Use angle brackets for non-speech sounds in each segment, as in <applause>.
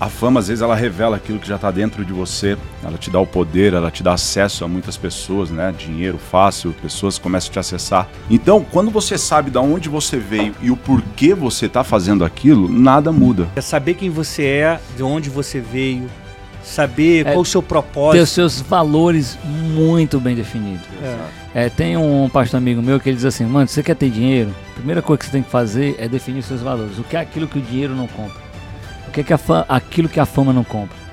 A fama, às vezes, ela revela aquilo que já está dentro de você, ela te dá o poder, ela te dá acesso a muitas pessoas, né? Dinheiro fácil, pessoas começam a te acessar. Então, quando você sabe de onde você veio e o porquê você está fazendo aquilo, nada muda. É saber quem você é, de onde você veio, saber é, qual o seu propósito. Ter os seus valores muito bem definidos. É. É, tem um pastor amigo meu que ele diz assim, mano, você quer ter dinheiro? A primeira coisa que você tem que fazer é definir os seus valores. O que é aquilo que o dinheiro não compra? Que, que a fama, aquilo que a fama não compra.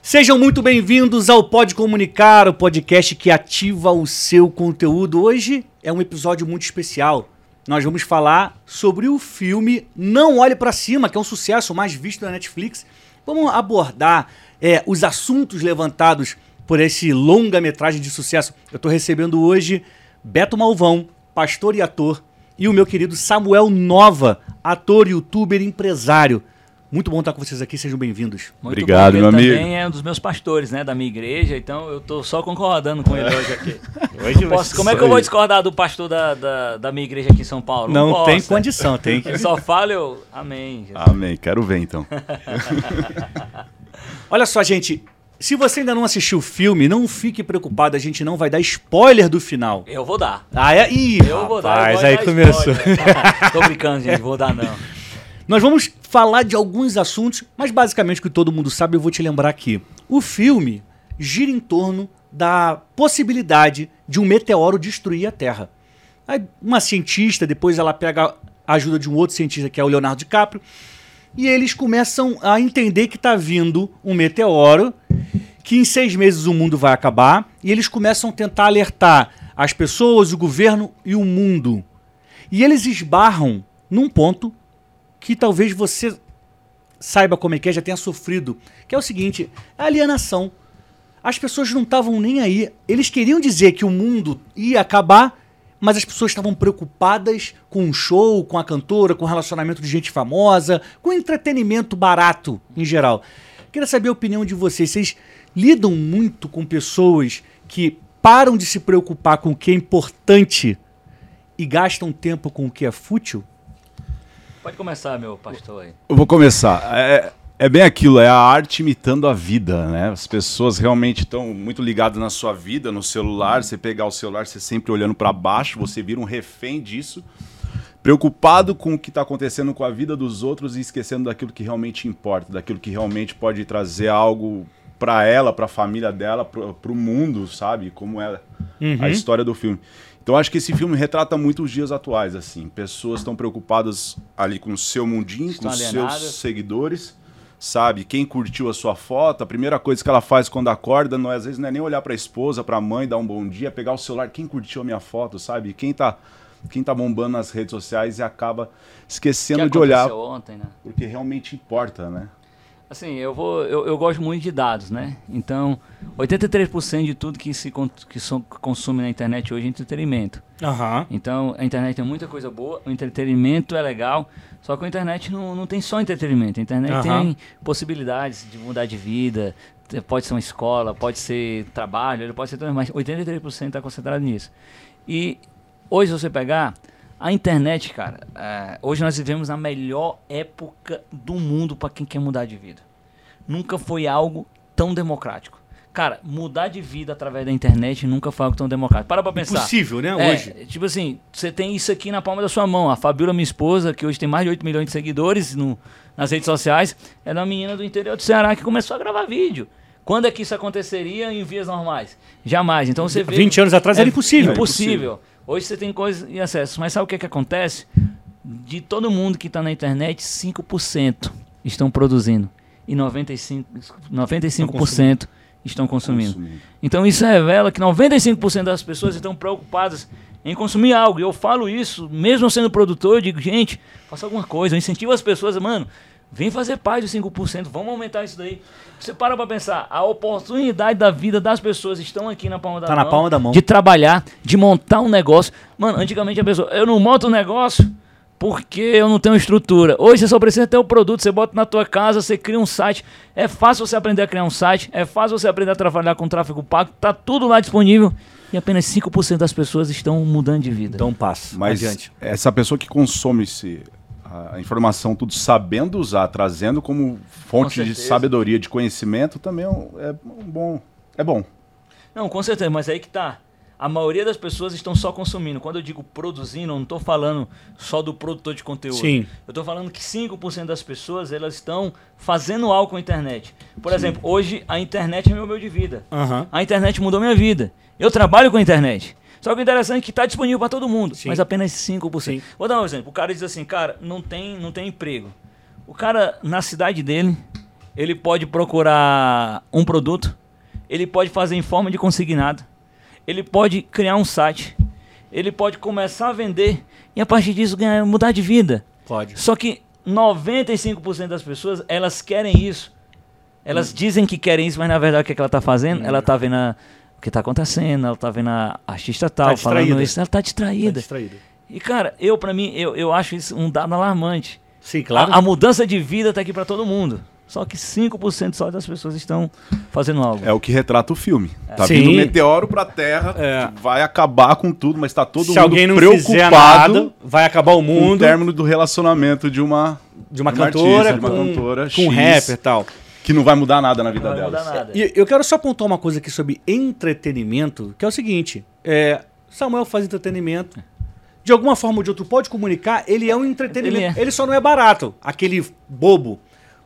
Sejam muito bem-vindos ao Pode Comunicar, o podcast que ativa o seu conteúdo. Hoje é um episódio muito especial. Nós vamos falar sobre o filme Não Olhe para Cima, que é um sucesso mais visto da Netflix. Vamos abordar é, os assuntos levantados por esse longa-metragem de sucesso. Eu estou recebendo hoje Beto Malvão, pastor e ator, e o meu querido Samuel Nova, ator, youtuber, empresário. Muito bom estar com vocês aqui, sejam bem-vindos. Obrigado, meu amigo. também é um dos meus pastores, né, da minha igreja, então eu estou só concordando com ele hoje aqui. <laughs> Hoje posso, como é que eu vou discordar do pastor da, da, da minha igreja aqui em São Paulo? Não, Não tem condição, tem <laughs> que... Ele só fala eu... Amém. Jesus. Amém, quero ver então. <laughs> Olha só, gente, se você ainda não assistiu o filme, não fique preocupado, a gente não vai dar spoiler do final. Eu vou dar. Ah, é? Ih, eu rapaz, vou dar. Eu aí começou. Tô brincando, gente, vou dar não. <laughs> Nós vamos falar de alguns assuntos, mas basicamente o que todo mundo sabe, eu vou te lembrar aqui. O filme gira em torno da possibilidade de um meteoro destruir a Terra. Aí uma cientista, depois ela pega a ajuda de um outro cientista, que é o Leonardo DiCaprio, e eles começam a entender que está vindo um meteoro, que em seis meses o mundo vai acabar, e eles começam a tentar alertar as pessoas, o governo e o mundo. E eles esbarram num ponto que talvez você saiba como é que é, já tenha sofrido, que é o seguinte, é a alienação. As pessoas não estavam nem aí. Eles queriam dizer que o mundo ia acabar, mas as pessoas estavam preocupadas com o show, com a cantora, com o relacionamento de gente famosa, com entretenimento barato em geral. Queria saber a opinião de vocês. Vocês lidam muito com pessoas que param de se preocupar com o que é importante e gastam tempo com o que é fútil? Pode começar, meu pastor aí. Eu vou começar. É, é bem aquilo, é a arte imitando a vida, né? As pessoas realmente estão muito ligadas na sua vida, no celular. Você pegar o celular, você sempre olhando para baixo, você vira um refém disso, preocupado com o que está acontecendo com a vida dos outros e esquecendo daquilo que realmente importa, daquilo que realmente pode trazer algo para ela, para a família dela, para o mundo, sabe? Como é uhum. a história do filme. Então acho que esse filme retrata muito os dias atuais, assim. Pessoas estão preocupadas ali com o seu mundinho, Estão com os seus seguidores sabe? Quem curtiu a sua foto, a primeira coisa que ela faz quando acorda, não é, às vezes não é nem olhar para a esposa, para a mãe, dar um bom dia, pegar o celular, quem curtiu a minha foto, sabe? Quem tá quem tá bombando nas redes sociais e acaba esquecendo de olhar ontem, né? porque realmente importa, né? Assim, eu vou eu, eu gosto muito de dados, né? Então, 83% de tudo que se que son, consome na internet hoje é entretenimento. Uhum. Então, a internet tem muita coisa boa, o entretenimento é legal, só que a internet não, não tem só entretenimento. A internet uhum. tem possibilidades de mudar de vida, pode ser uma escola, pode ser trabalho, pode ser tudo, mas 83% está concentrado nisso. E hoje, se você pegar, a internet, cara, é, hoje nós vivemos a melhor época do mundo para quem quer mudar de vida. Nunca foi algo tão democrático. Cara, mudar de vida através da internet nunca foi algo tão democrático. Para pra pensar. Possível, né? É, hoje. Tipo assim, você tem isso aqui na palma da sua mão. A Fabiola, minha esposa, que hoje tem mais de 8 milhões de seguidores no, nas redes sociais, é uma menina do interior do Ceará que começou a gravar vídeo. Quando é que isso aconteceria em vias normais? Jamais. Então você vê. 20 anos atrás é, era impossível. Impossível. Hoje você tem coisas e acesso. Mas sabe o que, é que acontece? De todo mundo que está na internet, 5% estão produzindo. E 95%, 95% estão consumindo. consumindo. Então isso revela que 95% das pessoas estão preocupadas em consumir algo. E eu falo isso, mesmo sendo produtor, eu digo, gente, faça alguma coisa, eu incentivo as pessoas, mano, vem fazer parte dos 5%, vamos aumentar isso daí. Você para pra pensar, a oportunidade da vida das pessoas estão aqui na palma da tá mão. na palma da mão. De trabalhar, de montar um negócio. Mano, antigamente a pessoa, eu não monto um negócio porque eu não tenho estrutura. Hoje você só precisa ter o um produto, você bota na tua casa, você cria um site. É fácil você aprender a criar um site, é fácil você aprender a trabalhar com tráfego pago, tá tudo lá disponível. e apenas 5% das pessoas estão mudando de vida. Então passa. Mas Adiante. essa pessoa que consome esse, a informação tudo sabendo usar, trazendo como fonte de certeza. sabedoria, de conhecimento, também é um, é um bom. É bom. Não, com certeza, mas aí que tá. A maioria das pessoas estão só consumindo. Quando eu digo produzindo, eu não estou falando só do produtor de conteúdo. Sim. Eu estou falando que 5% das pessoas elas estão fazendo algo com a internet. Por exemplo, hoje a internet é meu meio de vida. Aham. A internet mudou minha vida. Eu trabalho com a internet. Só que o interessante é que está disponível para todo mundo, Sim. mas apenas 5%. Sim. Vou dar um exemplo. O cara diz assim, cara, não tem, não tem emprego. O cara, na cidade dele, ele pode procurar um produto, ele pode fazer em forma de consignado, ele pode criar um site, ele pode começar a vender e a partir disso ganhar, mudar de vida. Pode. Só que 95% das pessoas, elas querem isso. Elas Hum. dizem que querem isso, mas na verdade o que, é que ela está fazendo? Ela está vendo a- que está acontecendo, ela está vendo a artista tal Tá falando distraída. isso, ela está Tá distraída. distraído. E cara, eu para mim, eu, eu acho isso um dado alarmante. Sim, claro. A, a mudança de vida está aqui para todo mundo. Só que 5% só das pessoas estão fazendo algo. É o que retrata o filme. Tá Sim. vindo um meteoro pra Terra, É. que vai acabar com tudo, mas tá todo Se mundo alguém não preocupado nada, vai acabar o com o mundo término do relacionamento de uma, de uma de uma cantora, artista, de uma com, cantora com X. um rapper e tal. Que não vai mudar nada na Não vida vai delas. mudar nada. E eu quero só apontar uma coisa aqui sobre entretenimento, que é o seguinte: é, Samuel faz entretenimento. De alguma forma ou de outra, pode comunicar, ele é um entretenimento. Ele Ele, é. só não é barato, aquele bobo.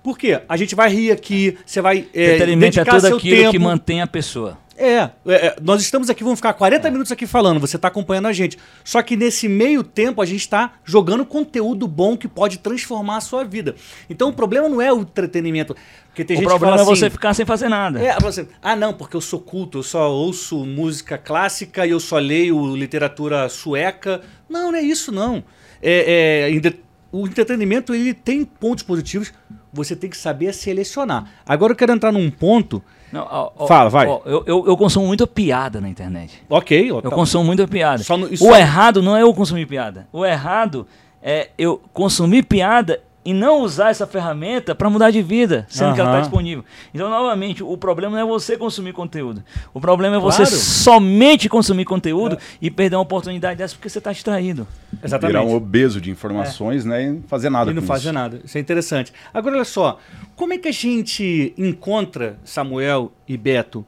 Por quê? A gente vai rir aqui, você vai é, Entretenimento é tudo seu aquilo tempo. que mantém a pessoa. É, é, é, nós estamos aqui, vamos ficar 40 minutos aqui falando, você está acompanhando a gente. Só que nesse meio tempo a gente está jogando conteúdo bom que pode transformar a sua vida. Então o problema não é o entretenimento. Porque tem o gente problema que é fala você assim, ficar sem fazer nada. é, você, ah não, porque eu sou culto, eu só ouço música clássica e eu só leio literatura sueca. Não, não é isso não. É, é, o entretenimento ele tem pontos positivos, você tem que saber selecionar. Agora eu quero entrar num ponto, Não, ó, ó, Fala, vai. ó, eu, eu, eu consumo muita piada na internet. ok, Eu tá- consumo muita piada. No- o só- errado não é eu consumir piada. O errado é eu consumir piada e não usar essa ferramenta para mudar de vida, sendo que ela está disponível. Então, novamente, o problema não é você consumir conteúdo. O problema é você Claro. É. somente consumir conteúdo e perder uma oportunidade dessa porque você está distraído. exatamente. Virar um obeso de informações, né? E não fazer nada E não com fazer isso. nada. Isso é interessante. Agora, olha só. Como é que a gente encontra, Samuel e Beto,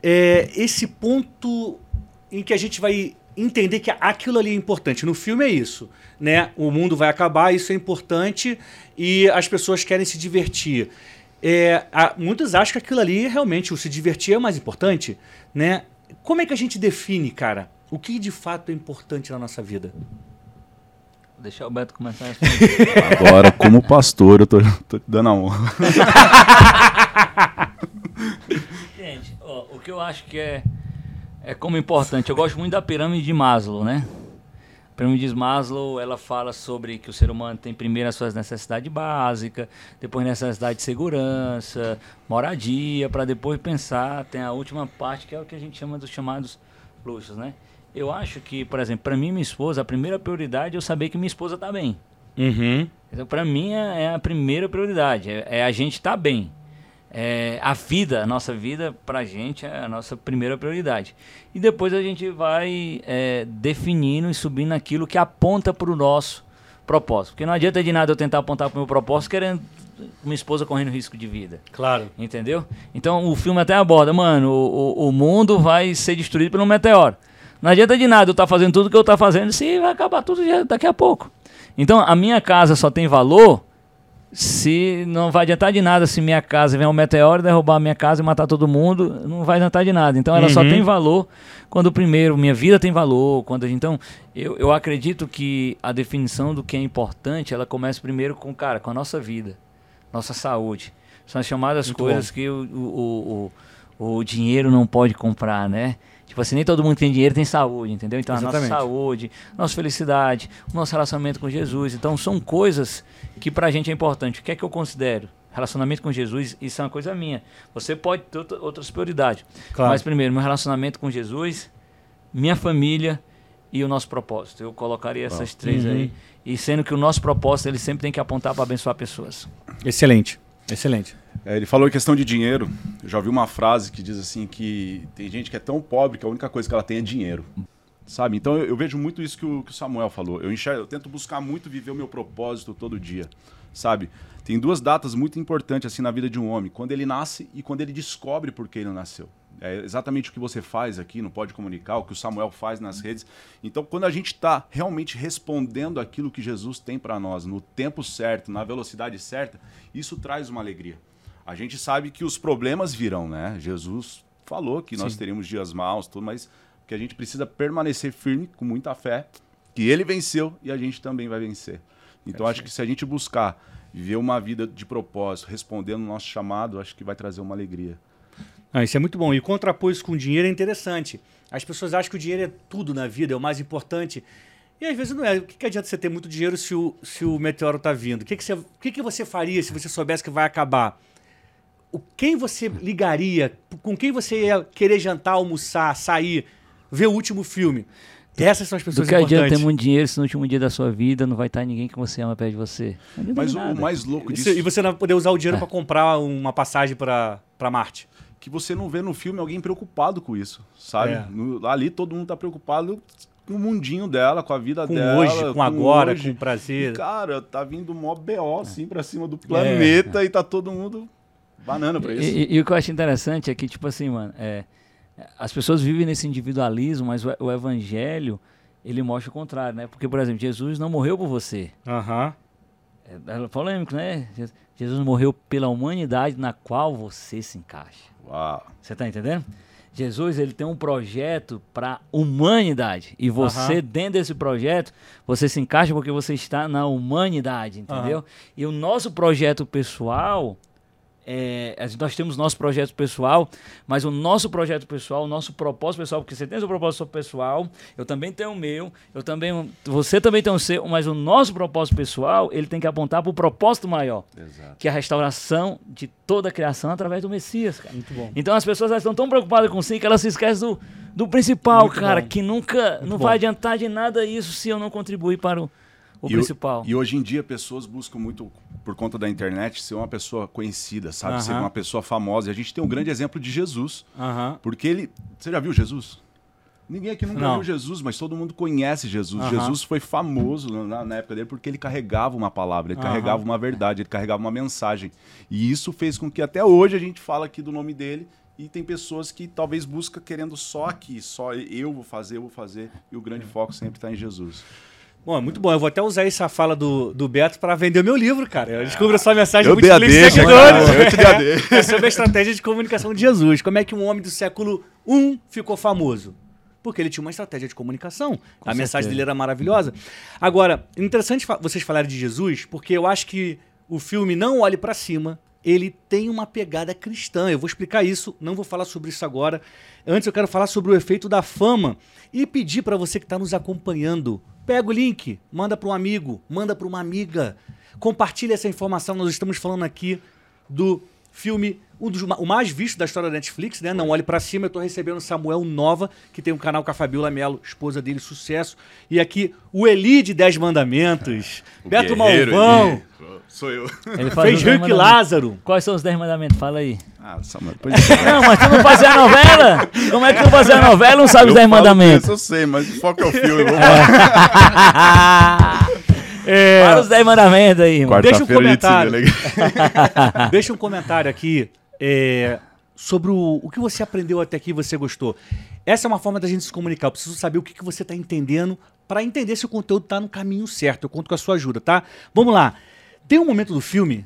é, esse ponto em que a gente vai entender que aquilo ali é importante? No filme é isso. Né? O mundo vai acabar, isso é importante e as pessoas querem se divertir. É, há- muitos acham que aquilo ali realmente, o se divertir é o mais importante. Né? Como é que a gente define, cara, o que de fato é importante na nossa vida? Vou deixar o Beto começar a <laughs> responder. Agora, como pastor, eu tô, tô te dando a honra. <laughs> Gente, ó, o que eu acho que é, é como importante, eu gosto muito da pirâmide de Maslow, né? A pirâmide de Maslow, ela fala sobre que o ser humano tem primeiro as suas necessidades básicas, depois necessidade de segurança, moradia, para depois pensar, tem a última parte que é o que a gente chama dos chamados luxos, né? Eu acho que, por exemplo, para mim e minha esposa, a primeira prioridade é eu saber que minha esposa está bem. Uhum. Então, para mim, é é a primeira prioridade. É, é a gente estar bem. É, a vida, a nossa vida, para a gente, é a nossa primeira prioridade. E depois a gente vai é, definindo e subindo aquilo que aponta para o nosso propósito. Porque não adianta de nada eu tentar apontar para o meu propósito querendo minha esposa correndo risco de vida. Claro. Entendeu? Então o filme até aborda, mano, o, o, o mundo vai ser destruído por um meteoro. Não adianta de nada eu estar fazendo tudo que eu estou fazendo se vai acabar tudo daqui a pouco. Então a minha casa só tem valor se não vai adiantar de nada se minha casa vier um meteoro, derrubar a minha casa e matar todo mundo, não vai adiantar de nada. Então ela só Uhum. tem valor quando primeiro minha vida tem valor, quando então eu, eu acredito que a definição do que é importante, ela começa primeiro com cara, com a nossa vida, nossa saúde. São as chamadas Muito coisas que o, o, o, o dinheiro não pode comprar, né? Tipo assim, nem todo mundo tem dinheiro tem saúde, entendeu? Então a Exatamente. nossa saúde, nossa felicidade, o nosso relacionamento com Jesus. Então são coisas que pra gente é importante. O que é que eu considero? Relacionamento com Jesus, isso é uma coisa minha. Você pode ter outra- outras prioridades. Claro. Mas primeiro, meu relacionamento com Jesus, minha família e o nosso propósito. Eu colocaria essas três Uhum. aí. E sendo que o nosso propósito, ele sempre tem que apontar para abençoar pessoas. Excelente. Excelente. É, ele falou em questão de dinheiro. Eu já ouvi uma frase que diz assim que tem gente que é tão pobre que a única coisa que ela tem é dinheiro. Sabe? Então eu, eu vejo muito isso que o, que o Samuel falou. Eu, enxergo, eu tento buscar muito viver o meu propósito todo dia. Sabe? Tem duas datas muito importantes assim na vida de um homem: quando ele nasce e quando ele descobre por que ele nasceu. É exatamente o que você faz aqui, não pode comunicar, o que o Samuel faz nas redes. Então, quando a gente está realmente respondendo aquilo que Jesus tem para nós, no tempo certo, na velocidade certa, isso traz uma alegria. A gente sabe que os problemas virão, né? Jesus falou que nós teríamos dias maus, tudo, mas que a gente precisa permanecer firme, com muita fé, que ele venceu e a gente também vai vencer. Então, é acho que se a gente buscar viver uma vida de propósito, respondendo o nosso chamado, acho que vai trazer uma alegria. Ah, isso é muito bom. E contrapor isso com o dinheiro é interessante. As pessoas acham que o dinheiro é tudo na vida, é o mais importante. E às vezes não é. O que, que adianta você ter muito dinheiro se o, se o meteoro está vindo? O, que, que, você, o que, que você faria se você soubesse que vai acabar? O, quem você ligaria? Com quem você ia querer jantar, almoçar, sair, ver o último filme? Essas são as pessoas Do que adianta importantes. ter muito dinheiro se no último dia da sua vida não vai estar ninguém que você ama perto de você? Adianta Mas o, mais louco disso Isso- e você não vai poder usar o dinheiro É. para comprar uma passagem para Marte. Que você não vê no filme alguém preocupado com isso, sabe? É. No- ali todo mundo tá preocupado com o mundinho dela, com a vida Com dela, hoje, com agora, hoje. com prazer. E, cara, tá vindo mó É. BO assim pra cima do planeta e tá todo mundo banana pra E, isso. e- e o que eu acho interessante é que, tipo assim, mano, é, as pessoas vivem nesse individualismo, mas o, o evangelho, ele mostra o contrário, né? Porque, por exemplo, Jesus não morreu por você. Aham. É, é polêmico, né? Je- Jesus morreu pela humanidade na qual você se encaixa. Uau. Você tá entendendo? Jesus, ele tem um projeto para humanidade. E você, Aham. dentro desse projeto, você se encaixa porque você está na humanidade, entendeu? E o nosso projeto pessoal, é, nós temos nosso projeto pessoal, mas o nosso projeto pessoal, o nosso propósito pessoal, porque você tem o seu propósito pessoal, eu também tenho o meu, eu também, você também tem o seu, mas o nosso propósito pessoal, ele tem que apontar para o propósito maior, Exato. que é a restauração de toda a criação através do Messias, cara. Muito bom. Então as pessoas elas estão tão preocupadas com si que elas se esquecem do, do principal, Muito cara, bom. que nunca não bom. vai adiantar de nada isso se eu não contribuir para o, o E principal. E hoje em dia pessoas buscam muito, por conta da internet, ser uma pessoa conhecida, sabe? Ser uma pessoa famosa. E a gente tem um grande exemplo de Jesus. Porque ele. Você já viu Jesus? Ninguém aqui nunca Não. viu Jesus, mas todo mundo conhece Jesus. Aham. Jesus foi famoso na, na época dele porque ele carregava uma palavra, ele Aham. carregava uma verdade, ele carregava uma mensagem. E isso fez com que até hoje a gente fala aqui do nome dele e tem pessoas que talvez buscam querendo só aqui, só eu vou fazer, eu vou fazer. E o grande foco sempre está em Jesus. Bom, é muito bom. Eu vou até usar essa fala do, do Beto para vender o meu livro, cara. Eu descubro a sua mensagem Eu a Multiplix deixa, Seguidores. eu te dei a <laughs> deixa. É sobre a estratégia de comunicação de Jesus. Como é que um homem do século I ficou famoso? Porque ele tinha uma estratégia de comunicação. a mensagem certeza. dele era maravilhosa. Agora, interessante vocês falarem de Jesus, porque eu acho que o filme Não Olhe para Cima, ele tem uma pegada cristã. Eu vou explicar isso, não vou falar sobre isso agora. Antes eu quero falar sobre o efeito da fama e pedir para você que está nos acompanhando, pega o link, manda para um amigo, manda para uma amiga, compartilha essa informação. Nós estamos falando aqui do filme, um dos, o mais visto da história da Netflix, né? Não olhe pra cima, eu tô recebendo o Samuel Nova, que tem um canal com a Fabiola Mello, esposa dele, sucesso. E aqui o Eli de Dez Mandamentos, <laughs> Beto guerreiro, Malvão, Sou eu. Ele fez Rick mandamentos. Lázaro. Quais são os 10 mandamentos? Fala aí. Ah, Samuel, depois eu Não, mas tu não fazia a novela? Como é que tu fazia a novela e não sabe os 10 falo mandamentos? disso, Eu sei, mas o foco é o filme. Vamos lá. <laughs> É, Fala os 10 mandamentos aí, mano. Deixa um comentário. legal. <laughs> Deixa um comentário aqui é, sobre o, o que você aprendeu até aqui e você gostou. Essa é uma forma da gente se comunicar. Eu preciso saber o que, que você está entendendo para entender se o conteúdo está no caminho certo. Eu conto com a sua ajuda, tá? Vamos lá. Tem um momento do filme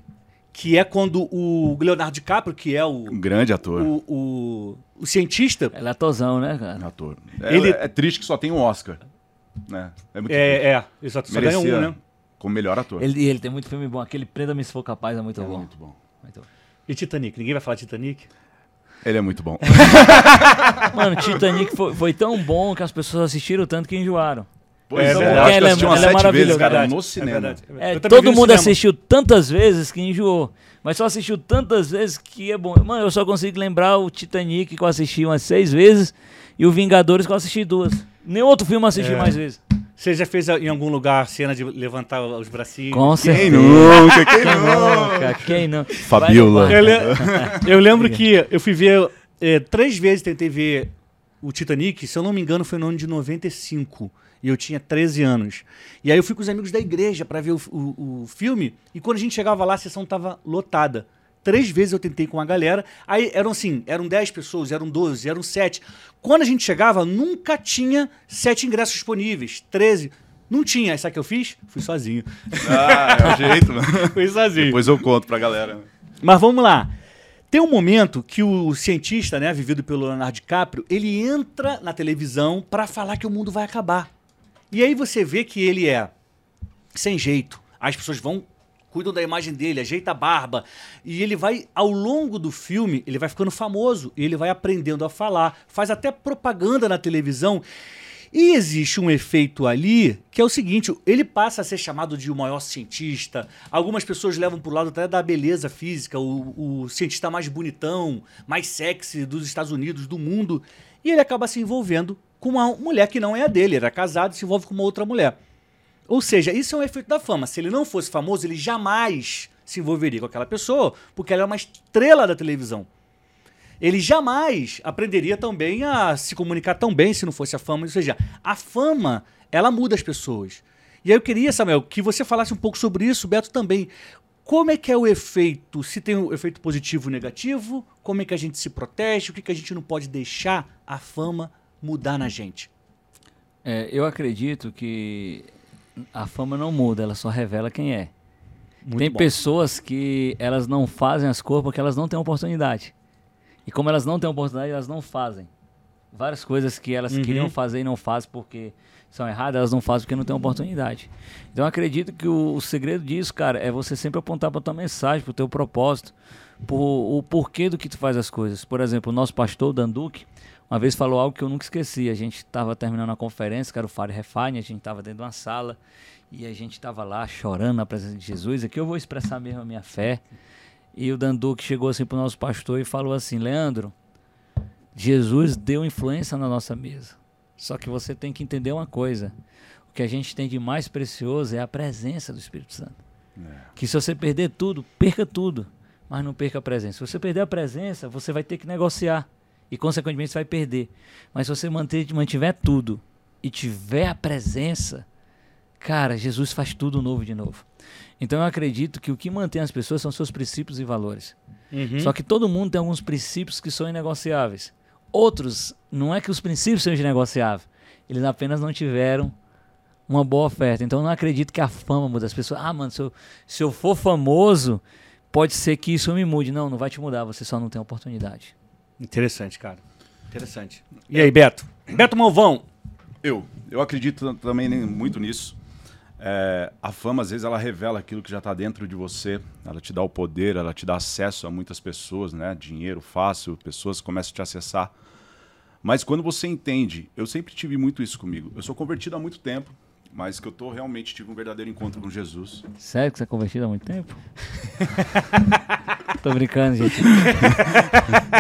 que é quando o Leonardo DiCaprio, que é o, Um grande ator. o, o, o cientista, Ele é atosão, né, cara? ator. É, Ele- é triste que só tem um Oscar. Né? É muito triste. é, é, exato, só ganhou um, né? como melhor ator. Ele, ele tem muito filme bom. Aquele Prenda-me se for capaz é muito é bom. muito bom. Muito bom. E Titanic, ninguém vai falar Titanic? Ele é muito bom. <laughs> Mano, Titanic foi, foi tão bom que as pessoas assistiram tanto que enjoaram. Pois É é, Ela é- ela é sete vezes, maravilhosa. cara, no é cinema. verdade. É, vi todo mundo cinema. assistiu tantas vezes que enjoou. Mas só assistiu tantas vezes que é bom. Mano, eu só consigo lembrar o Titanic que eu assisti umas seis vezes e o Vingadores que eu assisti duas. Nenhum outro filme eu assisti É. mais vezes. Você já fez em algum lugar a cena de levantar os bracinhos? Com Quem certeza. nunca? Quem Quem nunca? Quem não? Fabiola. Eu, le- <laughs> eu lembro que eu fui ver é, três vezes, tentei ver o Titanic, se eu não me engano, foi no ano de 95. E eu tinha 13 anos. E aí eu fui com os amigos da igreja pra ver o, o- o filme. E quando a gente chegava lá, a sessão tava lotada. Três vezes eu tentei com a galera. Aí eram assim, eram 10 pessoas, eram 12, eram 7. Quando a gente chegava, nunca tinha 7 ingressos disponíveis. 13. Não tinha. Aí sabe o que eu fiz? Fui sozinho. Ah, é o jeito, mano. <laughs> Fui sozinho. Depois eu conto pra galera. Mas vamos lá. Tem um momento que o cientista, né, vivido pelo Leonardo DiCaprio, ele entra na televisão para falar que o mundo vai acabar. E aí você vê que ele é sem jeito. As pessoas vão cuidam da imagem dele, ajeita a barba, e ele vai ao longo do filme, ele vai ficando famoso, ele vai aprendendo a falar, faz até propaganda na televisão. E existe um efeito ali que é o seguinte: ele passa a ser chamado de o maior cientista. Algumas pessoas levam pro lado até da beleza física, o, o cientista mais bonitão, mais sexy dos Estados Unidos, do mundo. E ele acaba se envolvendo com uma mulher que não é a dele, ele era casado e se envolve com uma outra mulher. Ou seja, isso é um efeito da fama. Se ele não fosse famoso, ele jamais se envolveria com aquela pessoa, porque ela é uma estrela da televisão. Ele jamais aprenderia também a se comunicar tão bem se não fosse a fama. Ou seja, a fama, ela muda as pessoas. E aí eu queria, Samuel, que você falasse um pouco sobre isso, Beto também. Como é que é o efeito? Se tem um efeito positivo ou negativo? Como é que a gente se protege? O que, que a gente não pode deixar a fama mudar na gente? É, eu acredito que a fama não muda, ela só revela quem é. Muito Tem bom. pessoas que elas não fazem as coisas porque elas não têm oportunidade. E como elas não têm oportunidade, elas não fazem. Várias coisas que elas Uhum. queriam fazer e não fazem porque são erradas, elas não fazem porque não têm oportunidade. Então eu acredito que o, o segredo disso, cara, é você sempre apontar para tua mensagem, para o teu propósito, por, o porquê do que tu faz as coisas. Por exemplo, o nosso pastor, Danduque, uma vez falou algo que eu nunca esqueci. A gente estava terminando a conferência, que era o Fire Refine, a gente estava dentro de uma sala e a gente estava lá chorando na presença de Jesus. Aqui eu vou expressar mesmo a minha fé. E o Danduque chegou assim para o nosso pastor e falou assim: Leandro, Jesus deu influência na nossa mesa. Só que você tem que entender uma coisa: o que a gente tem de mais precioso é a presença do Espírito Santo. Que se você perder tudo, perca tudo, mas não perca a presença. Se você perder a presença, você vai ter que negociar e, consequentemente, você vai perder. Mas se você manter, mantiver tudo e tiver a presença, cara, Jesus faz tudo novo de novo. Então eu acredito que o que mantém as pessoas são seus princípios e valores. Uhum. Só que todo mundo tem alguns princípios que são inegociáveis. Outros, não é que os princípios sejam inegociáveis, eles apenas não tiveram uma boa oferta. Então eu não acredito que a fama muda as pessoas. Ah, mano, se eu, se eu for famoso, pode ser que isso me mude. Não, não vai te mudar, você só não tem oportunidade. Interessante, cara. Interessante. E aí, Beto? Beto Malvão. Eu, eu acredito também muito nisso. É, a fama, às vezes, ela revela aquilo que já está dentro de você. Ela te dá o poder, ela te dá acesso a muitas pessoas, né? Dinheiro fácil, pessoas começam a te acessar. Mas quando você entende, eu sempre tive muito isso comigo. Eu sou convertido há muito tempo, mas que eu tô realmente tive um verdadeiro encontro com Jesus. Sério que você é convertido há muito tempo? <laughs> Tô brincando, gente.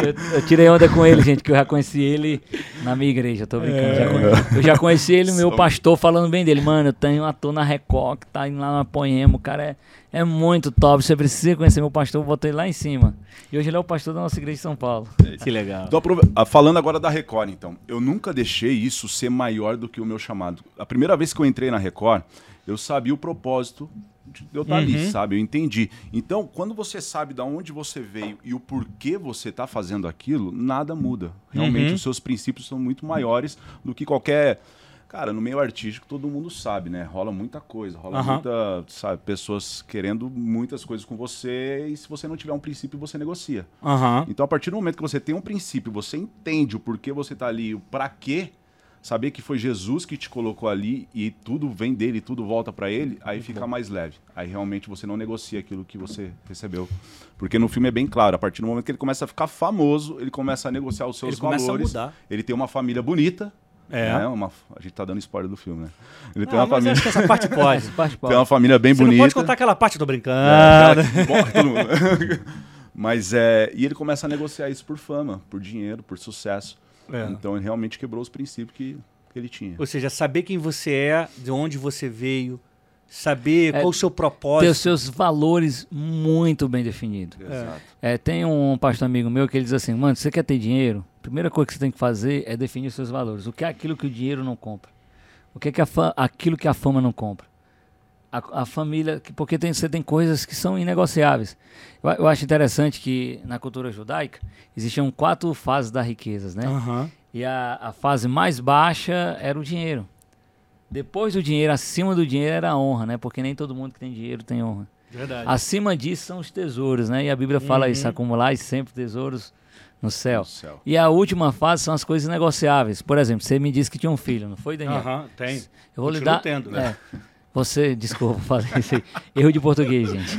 Eu, eu tirei onda com ele, gente, que eu já conheci ele na minha igreja. Tô brincando. Já conhe- eu já conheci ele, meu pastor, falando bem dele. Mano, eu tenho um ator na Record que tá indo lá na Poema. O cara é, é muito top. Você precisa conhecer meu pastor. Eu botei lá em cima. E hoje ele é o pastor da nossa igreja de São Paulo. Que legal. Tô aprove- ah, falando agora da Record, então. Eu nunca deixei isso ser maior do que o meu chamado. A primeira vez que eu entrei na Record, eu sabia o propósito eu estar ali, sabe? Eu entendi. Então, quando você sabe de onde você veio e o porquê você está fazendo aquilo, nada muda. Realmente, Uhum. os seus princípios são muito maiores do que qualquer. Cara, no meio artístico todo mundo sabe, né? Rola muita coisa, rola Aham. muita, sabe, pessoas querendo muitas coisas com você e se você não tiver um princípio, você negocia. Então, a partir do momento que você tem um princípio, você entende o porquê você está ali, o para quê, saber que foi Jesus que te colocou ali e tudo vem dele, tudo volta para ele, aí fica mais leve. Aí realmente você não negocia aquilo que você recebeu. Porque no filme é bem claro, a partir do momento que ele começa a ficar famoso, ele começa a negociar os seus Ele valores. Ele tem uma família bonita. É. né? Uma, a gente tá dando spoiler do filme, né? Ele tem uma família, acho que essa parte <laughs> pode. Faz tem uma família bem Você bonita. não pode contar aquela parte, tô brincando. É, morre. <laughs> Mas é. E ele começa a negociar isso por fama, por dinheiro, por sucesso. É. Então ele realmente quebrou os princípios que que ele tinha. Ou seja, saber quem você é, de onde você veio, saber É, qual o seu Ter propósito. os seus valores muito bem definidos. Exato. É, tem um pastor amigo meu que ele diz assim, mano, se você quer ter dinheiro, a primeira coisa que você tem que fazer é definir os seus valores. O que é aquilo que o dinheiro não compra? O que é que a fa- aquilo que a fama não compra? A, a família, que- porque tem, você tem coisas que são inegociáveis. Eu, eu acho interessante que na cultura judaica existiam quatro fases da riqueza, né? Aham. E a, a fase mais baixa era o dinheiro. Depois do dinheiro, acima do dinheiro era a honra, né? Porque nem todo mundo que tem dinheiro tem honra. Verdade. Acima disso são os tesouros, né? E a Bíblia fala Uhum. isso, acumular sempre tesouros no céu. No céu. E a última fase são as coisas negociáveis. Por exemplo, você me disse que tinha um filho, não foi, Daniel? Aham, tem. Eu vou lhe dar. tendo, né? É. <laughs> Você, desculpa fazer isso aí. Erro de português, gente.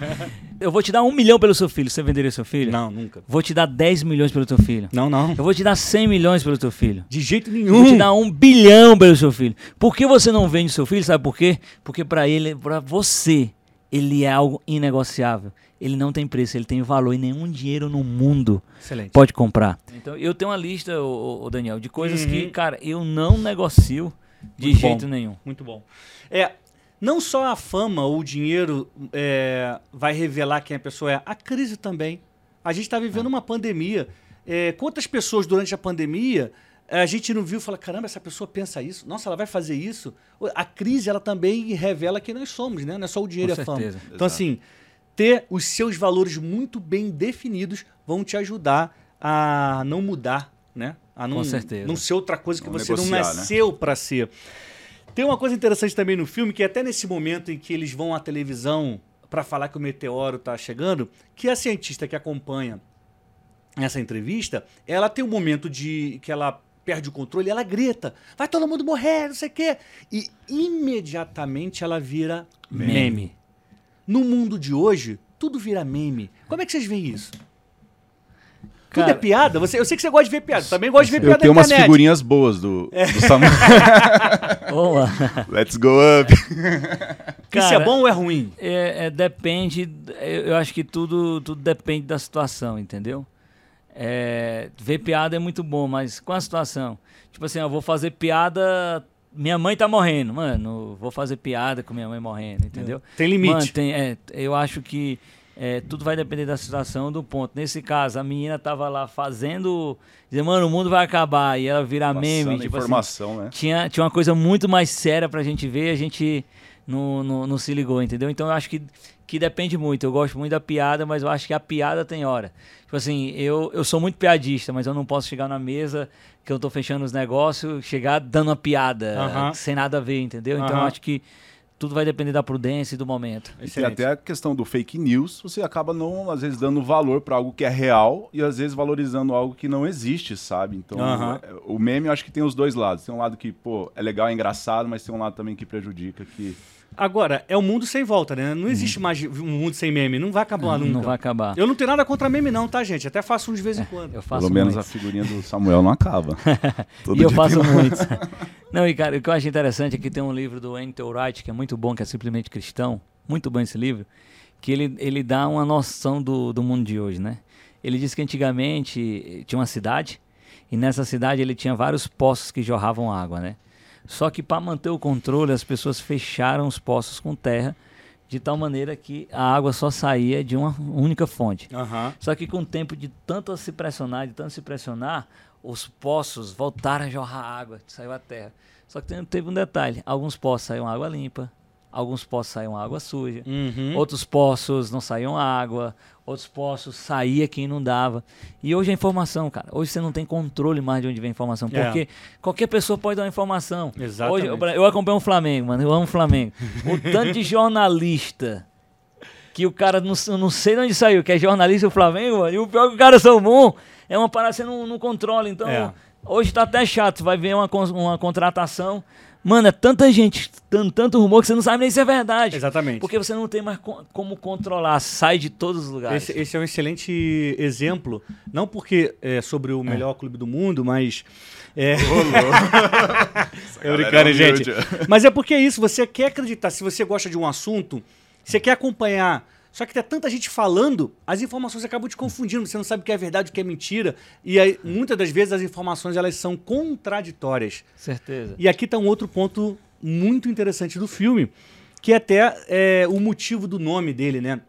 <laughs> Eu vou te dar um milhão pelo seu filho. Você venderia seu filho? Não, nunca. Vou te dar 10 milhões pelo teu filho. Não, não. Eu vou te dar 100 milhões pelo teu filho. De jeito Eu vou nenhum. te dar um bilhão pelo seu filho. Por que você não vende seu filho? Sabe por quê? Porque pra ele, para você, ele é algo inegociável. Ele não tem preço, ele tem valor e nenhum dinheiro no mundo Excelente. pode comprar. Então, eu tenho uma lista, ô, Daniel, de coisas que, Uhum. cara, eu não negocio de Muito jeito bom. nenhum. Muito bom. É, não só a fama ou o dinheiro é, vai revelar quem a pessoa é, a crise também. A gente está vivendo uma pandemia. É, quantas pessoas durante a pandemia é, a gente não viu e fala, caramba, essa pessoa pensa isso? Nossa, ela vai fazer isso? A crise, ela também revela quem nós somos, né? Não é só o dinheiro e a fama. certeza. Então, Exato. assim, ter os seus valores muito bem definidos vão te ajudar a não mudar, né? A não, Com certeza. não ser outra coisa que Não você não né? nasceu para ser. Tem uma coisa interessante também no filme, que é até nesse momento em que eles vão à televisão para falar que o meteoro tá chegando, que a cientista que acompanha essa entrevista, ela tem um momento de que ela perde o controle, ela grita, vai todo mundo morrer, não sei o quê. E imediatamente ela vira meme. Meme. No mundo de hoje, tudo vira meme. Como é que vocês veem isso? Tudo Cara- é piada? Você, eu sei que você gosta de ver piada. Também gosto de ver Eu piada tenho na umas internet. figurinhas boas do, É. do Samuel. <laughs> Vamos lá. Let's go up. Isso é Cara, bom ou é ruim? É, é, depende, eu, eu acho que tudo, tudo depende da situação, entendeu? É, ver piada é muito bom, mas com a situação? Tipo assim, eu vou fazer piada, minha mãe tá morrendo, mano, vou fazer piada com minha mãe morrendo, entendeu? Tem limite. Mano, tem, é, eu acho que é, tudo vai depender da situação, do ponto. Nesse caso, a menina tava lá fazendo, dizendo, mano, o mundo vai acabar, e ela vira meme, tipo assim, informação, né? tinha, tinha uma coisa muito mais séria pra gente ver, a gente não, não, não se ligou, entendeu? Então eu acho que, que depende muito. Eu gosto muito da piada, mas eu acho que a piada tem hora. Tipo assim, eu, eu sou muito piadista, mas eu não posso chegar na mesa que eu tô fechando os negócios, chegar dando uma piada, Aham. sem nada a ver, entendeu? Então eu Aham. acho que tudo vai depender da prudência e do momento. E até a questão do fake news, você acaba não, às vezes, dando valor para algo que é real e às vezes valorizando algo que não existe, sabe? Então, é, o meme eu acho que tem os dois lados. Tem um lado que, pô, é legal, é engraçado, mas tem um lado também que prejudica, que Agora, é um mundo sem volta, né? Não existe mais um mundo sem meme. Não vai acabar nunca. Não vai acabar. Eu não tenho nada contra meme, não, tá, gente? Até faço uns de vez em quando. Eu faço pelo menos muito. a figurinha do Samuel não acaba. <laughs> E eu faço tem- muito. <laughs> Não, e cara, o que eu acho interessante é que tem um livro do Anthony Wright, que é muito bom, que é simplesmente cristão. Muito bom esse livro. Que ele, ele dá uma noção do, do mundo de hoje, né? Ele diz que antigamente eh, tinha uma cidade, e nessa cidade ele tinha vários poços que jorravam água, né? Só que para manter o controle, as pessoas fecharam os poços com terra, de tal maneira que a água só saía de uma única fonte. Aham. Só que com o tempo de tanto se pressionar, de tanto se pressionar, os poços voltaram a jorrar água, saiu a terra. Só que teve um detalhe: alguns poços saíam água limpa, alguns poços saíam água suja, Uhum. outros poços não saíam água, outros poços saía quem não dava. E hoje a informação, cara, hoje você não tem controle mais de onde vem a informação, É. porque qualquer pessoa pode dar uma informação. Exatamente. Hoje, eu, eu acompanho o Flamengo, mano, eu amo o Flamengo. O <laughs> tanto de jornalista que o cara não, não sei de onde saiu, que é jornalista do Flamengo, mano, e o pior é que o cara são bom, é uma parada que você não, não controla. Então, É. hoje tá até chato, vai ver uma, uma contratação. Mano, é tanta gente, tanto, tanto rumor que você não sabe nem se é verdade. Exatamente. Porque você não tem mais co- como controlar, sai de todos os lugares. Esse, esse é um excelente exemplo, não porque é sobre o melhor clube do mundo, mas. É, <laughs> brincando, é gente. humilde. Mas é porque é isso, você quer acreditar, se você gosta de um assunto, você quer acompanhar Só que tem tanta gente falando, as informações acabam te confundindo. Você não sabe o que é verdade, o que é mentira. E aí, muitas das vezes as informações elas são contraditórias. Certeza. E aqui está um outro ponto muito interessante do filme, que é até é, o motivo do nome dele, né?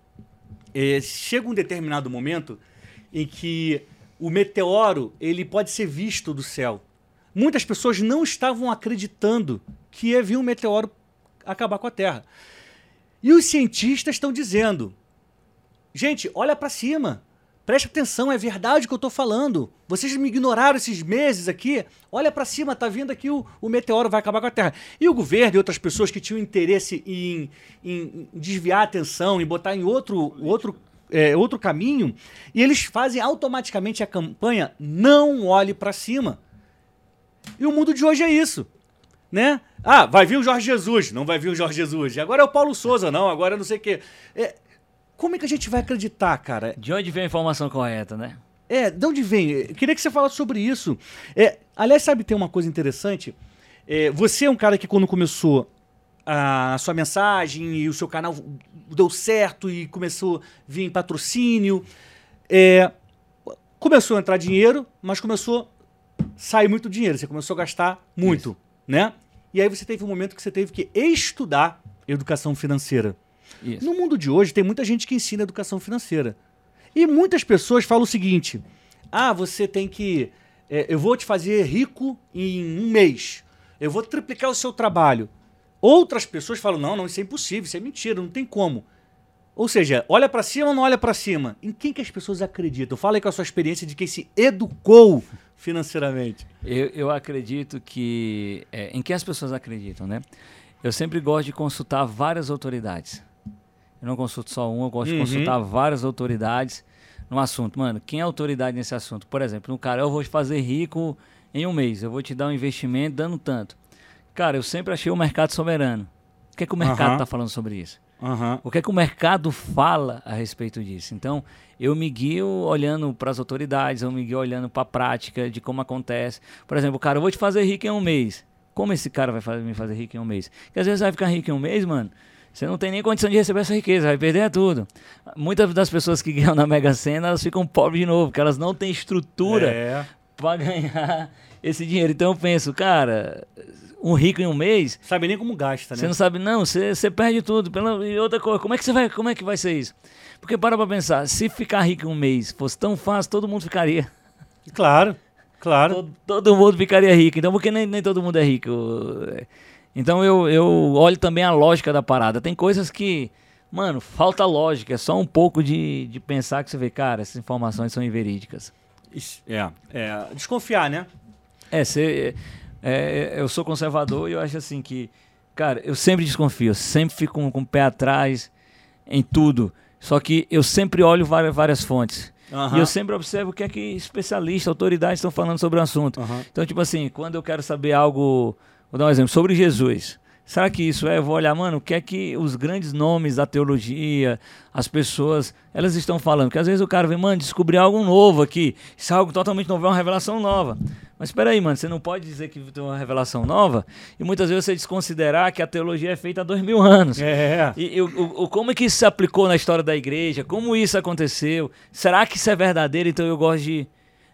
É, chega um determinado momento em que o meteoro ele pode ser visto do céu. Muitas pessoas não estavam acreditando que ia vir um meteoro acabar com a Terra. E os cientistas estão dizendo: gente, olha para cima. Preste atenção, é verdade o que eu estou falando. Vocês me ignoraram esses meses aqui. Olha para cima, tá vindo aqui o, o, meteoro, vai acabar com a Terra. E o governo e outras pessoas que tinham interesse em, em desviar a atenção, em botar em outro, outro, é, outro caminho, e eles fazem automaticamente a campanha Não Olhe para Cima. E o mundo de hoje é isso né? Ah, vai vir o Jorge Jesus, não vai vir o Jorge Jesus. Agora é o Paulo Souza, não, agora é não sei o quê. É, como é que a gente vai acreditar, cara? De onde vem a informação correta, né? É, de onde vem? Eu queria que você falasse sobre isso. É, aliás, sabe, tem uma coisa interessante. É, você é um cara que quando começou a sua mensagem e o seu canal deu certo e começou a vir patrocínio. É, começou a entrar dinheiro, mas começou a sair muito dinheiro. Você começou a gastar muito, Isso. Né? E aí você teve um momento que você teve que estudar educação financeira. Isso. No mundo de hoje tem muita gente que ensina educação financeira. E muitas pessoas falam o seguinte: ah, você tem que. É, eu vou te fazer rico em um mês. Eu vou triplicar o seu trabalho. Outras pessoas falam: não, não, isso é impossível, isso é mentira, não tem como. Ou seja, olha para cima ou não olha para cima? Em quem que as pessoas acreditam? Fala aí com a sua experiência de quem se educou financeiramente. Eu, eu acredito que. É, em que as pessoas acreditam, né? Eu sempre gosto de consultar várias autoridades. Eu não consulto só um, eu gosto uhum. de consultar várias autoridades no assunto. Mano, quem é autoridade nesse assunto? Por exemplo, um cara, eu vou te fazer rico em um mês, eu vou te dar um investimento dando tanto. Cara, eu sempre achei o mercado soberano. O que é que o mercado está uhum. falando sobre isso? Uhum. O que é que o mercado fala a respeito disso? Então, eu me guio olhando para as autoridades, eu me guio olhando para a prática de como acontece. Por exemplo, cara, eu vou te fazer rico em um mês. Como esse cara vai fazer, me fazer rico em um mês? Porque às vezes vai ficar rico em um mês, mano. Você não tem nem condição de receber essa riqueza, vai perder tudo. Muitas das pessoas que <laughs> ganham na Mega Sena, elas ficam pobres de novo, porque elas não têm estrutura é. para ganhar esse dinheiro. Então eu penso, cara, um rico em um mês. Sabe nem como gasta, né? Você não sabe, não, você, você perde tudo. Pela, e outra coisa, como é que você vai, como é que vai ser isso? Porque para pra pensar, se ficar rico em um mês fosse tão fácil, todo mundo ficaria. Claro, claro. Todo, todo mundo ficaria rico. Então, porque nem, nem todo mundo é rico. Então eu, eu olho também a lógica da parada. Tem coisas que, mano, falta lógica. É só um pouco de, de pensar que você vê, cara, essas informações são inverídicas. É, é desconfiar, né? É, você é, eu sou conservador e eu acho assim que, cara, eu sempre desconfio, sempre fico com, com o pé atrás em tudo. Só que eu sempre olho várias, várias fontes. Uhum. E eu sempre observo o que é que especialistas, autoridades estão falando sobre o assunto. Uhum. Então, tipo assim, quando eu quero saber algo, vou dar um exemplo, sobre Jesus. Será que isso é? Eu vou olhar, mano, o que é que os grandes nomes da teologia, as pessoas, elas estão falando? Porque às vezes o cara vem, mano, descobrir algo novo aqui. Isso é algo totalmente novo, é uma revelação nova. Mas espera aí, mano, você não pode dizer que tem uma revelação nova e muitas vezes você desconsiderar que a teologia é feita há dois mil anos. É. E, e o, o, como é que isso se aplicou na história da igreja? Como isso aconteceu? Será que isso é verdadeiro? Então eu gosto de,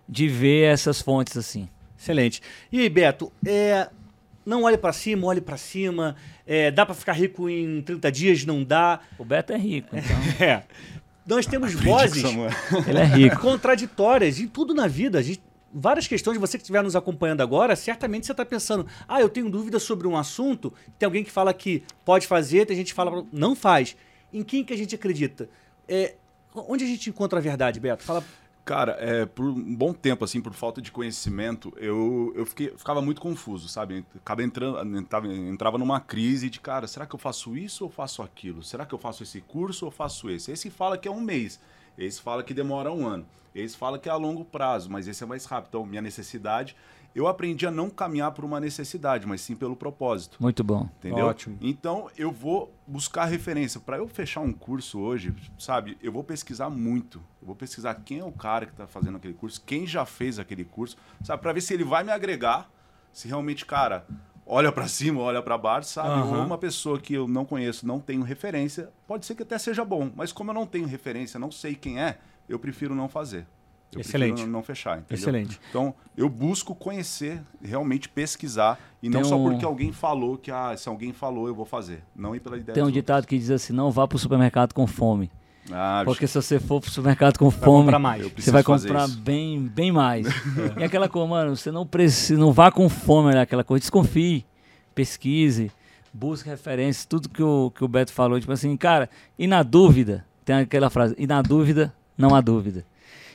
de ver essas fontes assim. Excelente. E aí, Beto, é, não olhe para cima, olhe para cima. É, dá para ficar rico em 30 dias? Não dá. O Beto é rico, então. <laughs> é. Nós temos vozes <laughs> Ele é rico. contraditórias em tudo na vida. A gente, várias questões, você que estiver nos acompanhando agora, certamente você está pensando, ah, eu tenho dúvida sobre um assunto, tem alguém que fala que pode fazer, tem gente que fala não faz. Em quem que a gente acredita? É, onde a gente encontra a verdade, Beto? Fala Cara, é, por um bom tempo, assim, por falta de conhecimento, eu, eu fiquei, ficava muito confuso, sabe? Acaba entrando, entrava, entrava numa crise de, cara, será que eu faço isso ou faço aquilo? Será que eu faço esse curso ou faço esse? Esse fala que é um mês, esse fala que demora um ano, esse fala que é a longo prazo, mas esse é mais rápido. Então, minha necessidade eu aprendi a não caminhar por uma necessidade, mas sim pelo propósito. Muito bom. Entendeu? Ótimo. Então, eu vou buscar referência. Para eu fechar um curso hoje, sabe, eu vou pesquisar muito. Eu vou pesquisar quem é o cara que está fazendo aquele curso, quem já fez aquele curso, sabe, para ver se ele vai me agregar, se realmente, cara, olha para cima, olha para baixo, sabe? Aham. Ou uma pessoa que eu não conheço, não tenho referência, pode ser que até seja bom, mas como eu não tenho referência, não sei quem é, eu prefiro não fazer. Eu Excelente. prefiro não fechar, entendeu? Excelente. Então, eu busco conhecer, realmente pesquisar, e não só um- porque alguém falou que, ah, se alguém falou, eu vou fazer. Não ir pela ideia Tem um ditado que diz assim: não vá pro supermercado com fome. Ah, Porque se você for pro supermercado com Vai fome, você vai comprar isso. bem, bem mais. <laughs> E aquela coisa, mano, você não precisa, não vá com fome, olha aquela coisa, desconfie, pesquise, busque referências, tudo que o, que o Beto falou, tipo assim, cara, e na dúvida, tem aquela frase, e na dúvida, não há dúvida.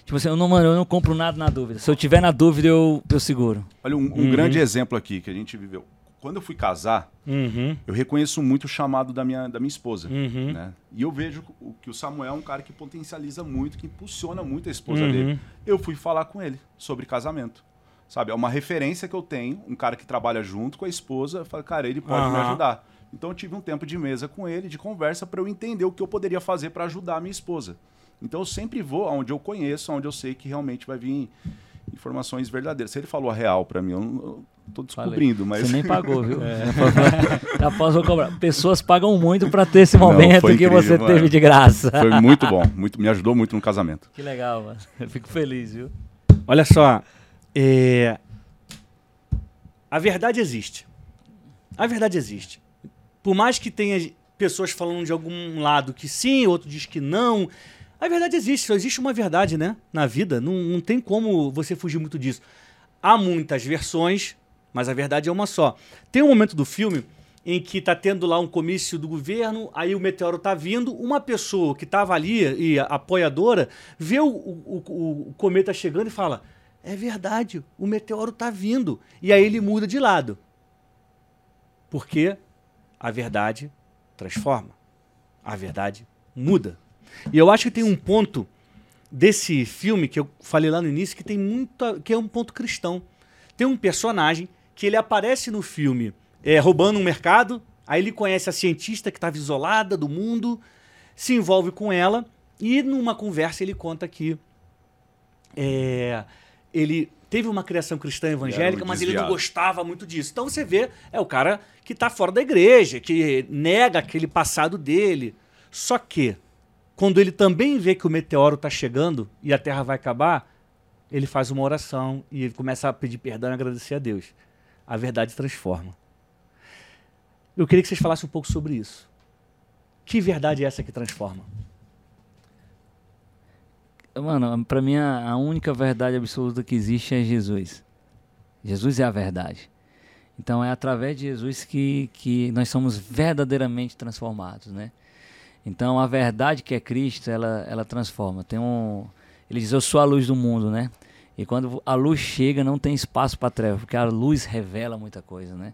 Tipo assim, eu não, mano, eu não compro nada na dúvida. Se eu tiver na dúvida, eu, eu seguro. Olha, um, um Uhum. grande exemplo aqui que a gente viveu. Quando eu fui casar, Uhum. eu reconheço muito o chamado da minha, da minha esposa. Uhum. né? E eu vejo o- que o Samuel é um cara que potencializa muito, que impulsiona muito a esposa Uhum. dele. Eu fui falar com ele sobre casamento. Sabe, é uma referência que eu tenho, um cara que trabalha junto com a esposa, eu falo, cara, ele pode me Aham. ajudar. Então eu tive um tempo de mesa com ele, de conversa, para eu entender o que eu poderia fazer para ajudar a minha esposa. Então eu sempre vou aonde eu conheço, aonde eu sei que realmente vai vir informações verdadeiras. Se ele falou a real para mim, eu não eu tô Falei. descobrindo, mas Você nem pagou, viu? <laughs> É. <laughs> Já posso cobrar. Pessoas pagam muito pra ter esse Não, momento que incrível, você mano. teve de graça. foi muito bom, muito, me ajudou muito no casamento. Que legal, mano. Eu fico feliz, viu? Olha só, é, a verdade existe. A verdade existe. Por mais que tenha pessoas falando de algum lado que sim, outro diz que não, a verdade existe. Só existe uma verdade, né? Na vida. Não, não tem como você fugir muito disso. Há muitas versões, mas a verdade é uma só. Tem um momento do filme em que tá tendo lá um comício do governo, aí o meteoro tá vindo, uma pessoa que tava ali e apoiadora vê o, o- o- o cometa chegando e fala: "É verdade, o meteoro tá vindo". E aí ele muda de lado. Porque a verdade transforma. A verdade muda. E eu acho que tem um ponto desse filme que eu falei lá no início que tem muito, que é um ponto cristão. Tem um personagem que ele aparece no filme é, roubando um mercado, aí ele conhece a cientista que estava isolada do mundo, se envolve com ela e numa conversa ele conta que é, ele teve uma criação cristã evangélica, um mas ele não gostava muito disso. Então você vê, é o cara que está fora da igreja, que nega aquele passado dele. Só que, quando ele também vê que o meteoro está chegando e a Terra vai acabar, ele faz uma oração e ele começa a pedir perdão e agradecer a Deus. A verdade transforma. Eu queria que vocês falassem um pouco sobre isso. Que verdade é essa que transforma? Mano, pra mim a única verdade absoluta que existe é Jesus. Jesus é a verdade. Então é através de Jesus que, que nós somos verdadeiramente transformados, né? Então a verdade que é Cristo, ela, ela transforma. Tem um, ele diz: "Eu sou a luz do mundo", né? E quando a luz chega, não tem espaço para treva, porque a luz revela muita coisa, né?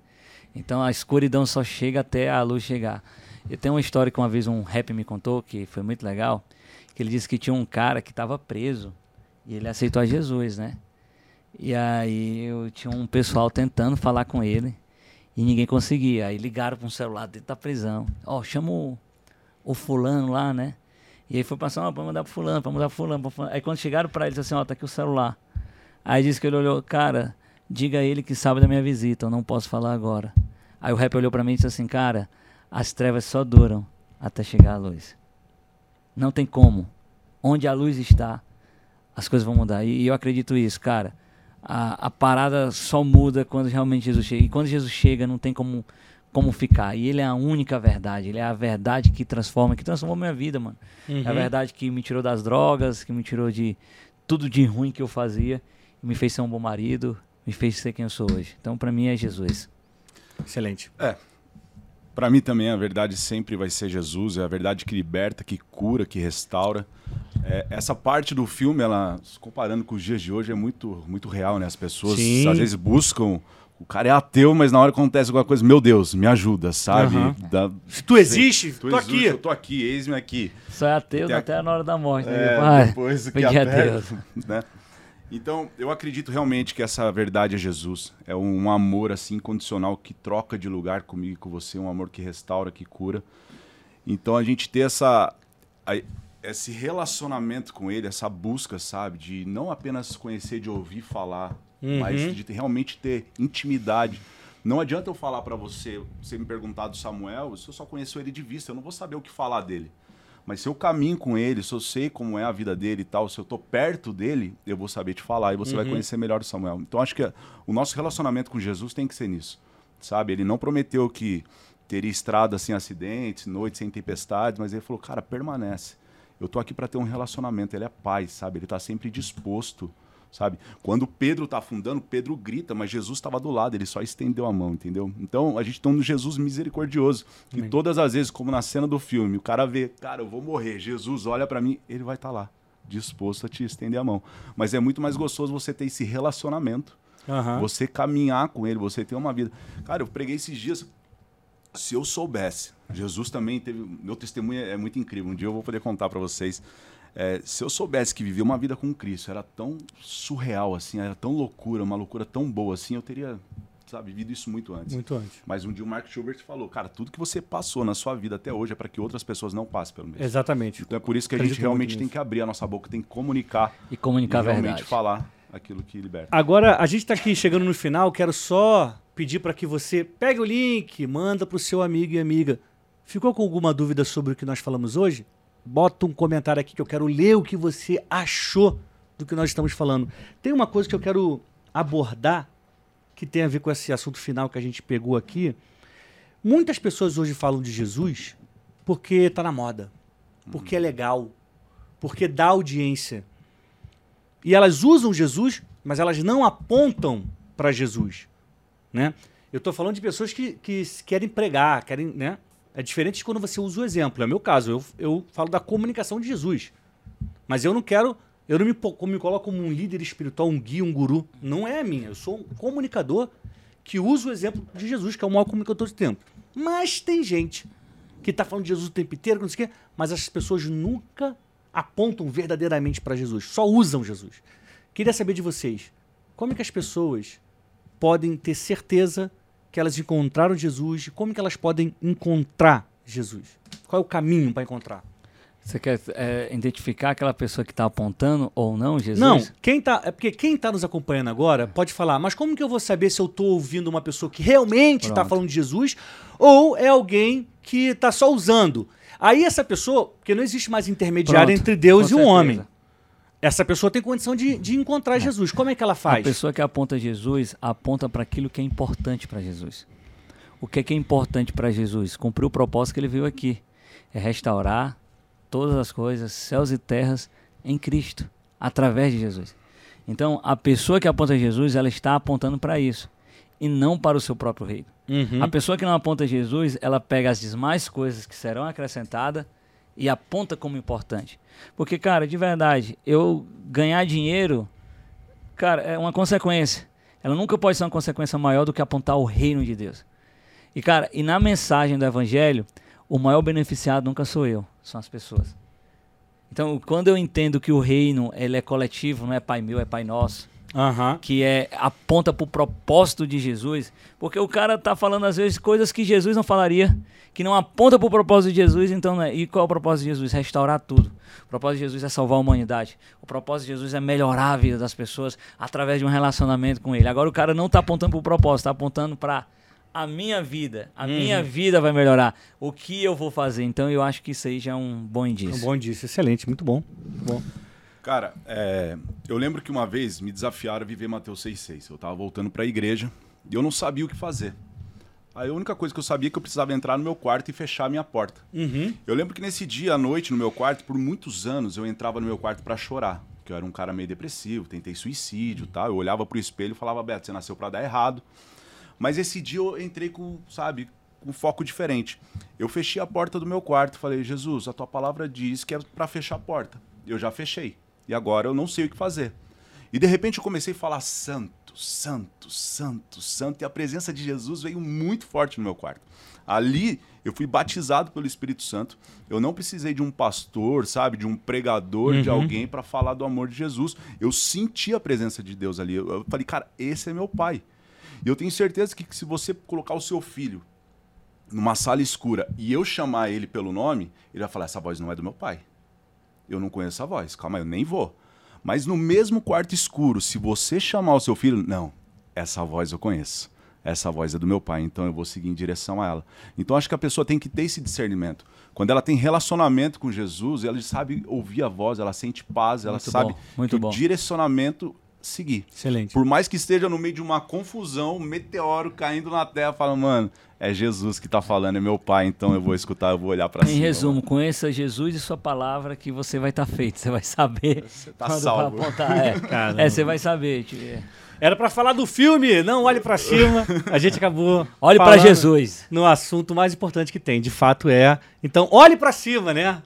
Então a escuridão só chega até a luz chegar. Eu tenho uma história que uma vez um rap me contou que foi muito legal, que ele disse que tinha um cara que estava preso e ele aceitou a Jesus, né? E aí eu tinha um pessoal tentando falar com ele e ninguém conseguia. Aí ligaram para um celular dentro da prisão. Ó, chama o, o fulano lá, né? E aí foi passando, ó, para mandar pro fulano, para mandar pro fulano, pra fulano. Aí quando chegaram para ele, disse assim, ó, tá aqui o celular. Aí disse que ele olhou, cara, diga a ele que sabe da minha visita, eu não posso falar agora. Aí o rap olhou para mim e disse assim, cara, as trevas só duram até chegar a luz. Não tem como. Onde a luz está, as coisas vão mudar. E, e eu acredito isso, cara. A, a parada só muda quando realmente Jesus chega. E quando Jesus chega, não tem como, como ficar. E ele é a única verdade. Ele é a verdade que transforma, que transformou minha vida, mano. É a verdade que me tirou das drogas, que me tirou de tudo de ruim que eu fazia. E me fez ser um bom marido, me fez ser quem eu sou hoje. Então, pra mim, é Jesus. Excelente. Para mim também a verdade sempre vai ser Jesus, é a verdade que liberta, que cura, que restaura. É, essa parte do filme, ela, se comparando com os dias de hoje, é muito, muito real, né? As pessoas Sim. às vezes buscam. O cara é ateu, mas na hora que acontece alguma coisa, meu Deus, me ajuda, sabe? Aham. Dá- Se tu existe, Tu tô existe, aqui. Eu tô aqui, eis-me aqui. Só é ateu Tem a- até na hora da morte. né? É, Vai, depois que pedir a aperta, Deus. né? Então, eu acredito realmente que essa verdade é Jesus. É um amor assim incondicional que troca de lugar comigo e com você, um amor que restaura, que cura. Então, a gente ter essa a- esse relacionamento com ele, essa busca, sabe, de não apenas conhecer de ouvir falar, Uhum. mas de realmente ter intimidade. Não adianta eu falar para você, você me perguntar do Samuel, se eu só conheço ele de vista, eu não vou saber o que falar dele. Mas se eu caminho com ele, se eu sei como é a vida dele e tal, se eu tô perto dele, eu vou saber te falar e você uhum. vai conhecer melhor o Samuel. Então acho que o nosso relacionamento com Jesus tem que ser nisso. Sabe? Ele não prometeu que teria estrada sem acidentes, noites sem tempestades, mas ele falou: "Cara, permanece. Eu tô aqui para ter um relacionamento". Ele é pai, sabe? Ele tá sempre disposto sabe? Quando Pedro está afundando, Pedro grita, mas Jesus estava do lado, ele só estendeu a mão, entendeu? Então a gente tem um Jesus misericordioso, que Amém. todas as vezes, como na cena do filme, o cara vê, cara, eu vou morrer, Jesus olha para mim, ele vai estar tá lá, disposto a te estender a mão. Mas é muito mais gostoso você ter esse relacionamento, uhum. você caminhar com ele, você ter uma vida. Cara, eu preguei esses dias, se eu soubesse, Jesus também teve, meu testemunho é muito incrível, um dia eu vou poder contar para vocês. É, se eu soubesse que viver uma vida com Cristo era tão surreal assim, era tão loucura, uma loucura tão boa assim, eu teria sabe, vivido isso muito antes. Muito antes. Mas um dia o Mark Schubert falou, cara, tudo que você passou na sua vida até hoje é para que outras pessoas não passem pelo mesmo. Exatamente. Então é por isso que a gente realmente tem que abrir a nossa boca, tem que comunicar e comunicar e realmente verdade. falar aquilo que liberta. Agora a gente está aqui chegando no final, quero só pedir para que você pegue o link, manda para o seu amigo e amiga. Ficou com alguma dúvida sobre o que nós falamos hoje? Bota um comentário aqui que eu quero ler o que você achou do que nós estamos falando. Tem uma coisa que eu quero abordar que tem a ver com esse assunto final que a gente pegou aqui. Muitas pessoas hoje falam de Jesus porque está na moda, porque é legal, porque dá audiência. E elas usam Jesus, mas elas não apontam para Jesus. Né? Eu estou falando de pessoas que, que querem pregar, querem, né? É diferente de quando você usa o exemplo. É o meu caso. Eu, eu falo da comunicação de Jesus. Mas eu não quero. Eu não me, me coloco como um líder espiritual, um guia, um guru. Não é a minha. Eu sou um comunicador que usa o exemplo de Jesus, que é o maior comunicador de tempo. Mas tem gente que está falando de Jesus o tempo inteiro, não sei o quê, mas as pessoas nunca apontam verdadeiramente para Jesus, só usam Jesus. Queria saber de vocês, como é que as pessoas podem ter certeza que elas encontraram Jesus e como que elas podem encontrar Jesus? Qual é o caminho para encontrar? Você quer é, identificar aquela pessoa que está apontando ou não, Jesus? Não, quem tá, é porque quem está nos acompanhando agora pode falar, mas como que eu vou saber se eu estou ouvindo uma pessoa que realmente está falando de Jesus ou é alguém que está só usando? Aí essa pessoa, porque não existe mais intermediário Pronto, entre Deus e um homem. Essa pessoa tem condição de, de encontrar é. Jesus. Como é que ela faz? A pessoa que aponta Jesus aponta para aquilo que é importante para Jesus. O que é, que é importante para Jesus? Cumprir o propósito que ele veio aqui. É restaurar todas as coisas, céus e terras, em Cristo, através de Jesus. Então, a pessoa que aponta Jesus, ela está apontando para isso e não para o seu próprio reino. Uhum. A pessoa que não aponta Jesus, ela pega as demais coisas que serão acrescentadas e aponta como importante. Porque, cara, de verdade, eu ganhar dinheiro, cara, é uma consequência. Ela nunca pode ser uma consequência maior do que apontar o reino de Deus. E, cara, e na mensagem do evangelho, o maior beneficiado nunca sou eu, são as pessoas. Então, quando eu entendo que o reino ele é coletivo, não é pai meu, é pai nosso, Uhum. que é aponta para o propósito de Jesus, porque o cara tá falando às vezes coisas que Jesus não falaria, que não aponta para o propósito de Jesus, então, né? e qual é o propósito de Jesus? Restaurar tudo. O propósito de Jesus é salvar a humanidade. O propósito de Jesus é melhorar a vida das pessoas através de um relacionamento com Ele. Agora o cara não está apontando para o propósito, está apontando para a minha vida. A uhum. minha vida vai melhorar. O que eu vou fazer? Então eu acho que isso aí já é um bom indício. Um bom indício, excelente, muito bom. Muito bom. Cara, é, eu lembro que uma vez me desafiaram a viver Mateus 6,6. Eu estava voltando para a igreja e eu não sabia o que fazer. Aí a única coisa que eu sabia é que eu precisava entrar no meu quarto e fechar a minha porta. Uhum. Eu lembro que nesse dia à noite, no meu quarto, por muitos anos, eu entrava no meu quarto para chorar. Porque eu era um cara meio depressivo, tentei suicídio e tal. Eu olhava pro espelho e falava, Beto, você nasceu para dar errado. Mas esse dia eu entrei com, sabe, com um foco diferente. Eu fechei a porta do meu quarto e falei, Jesus, a tua palavra diz que é para fechar a porta. Eu já fechei. E agora eu não sei o que fazer. E de repente eu comecei a falar santo, santo, santo, santo. E a presença de Jesus veio muito forte no meu quarto. Ali eu fui batizado pelo Espírito Santo. Eu não precisei de um pastor, sabe, de um pregador, uhum. de alguém para falar do amor de Jesus. Eu senti a presença de Deus ali. Eu falei, cara, esse é meu pai. E eu tenho certeza que, que se você colocar o seu filho numa sala escura e eu chamar ele pelo nome, ele vai falar: essa voz não é do meu pai eu não conheço a voz. Calma, eu nem vou. Mas no mesmo quarto escuro, se você chamar o seu filho, não, essa voz eu conheço. essa voz é do meu pai, então eu vou seguir em direção a ela. Então acho que a pessoa tem que ter esse discernimento. Quando ela tem relacionamento com Jesus, ela sabe ouvir a voz, ela sente paz, ela Muito sabe bom, muito que bom. o direcionamento seguir. Excelente. Por mais que esteja no meio de uma confusão, um meteoro caindo na terra, fala, mano, é Jesus que tá falando, é meu pai, então eu vou escutar, eu vou olhar para Em cima. resumo, conheça Jesus e sua palavra que você vai estar feito. Você vai saber. <laughs> Você tá salvo. apontar. É, <laughs> é você vai saber. tipo, é. Era pra falar do filme, não olhe pra cima. <laughs> A gente acabou. Olhe para Jesus. No assunto mais importante que tem, de fato é. Então, olhe pra cima, né?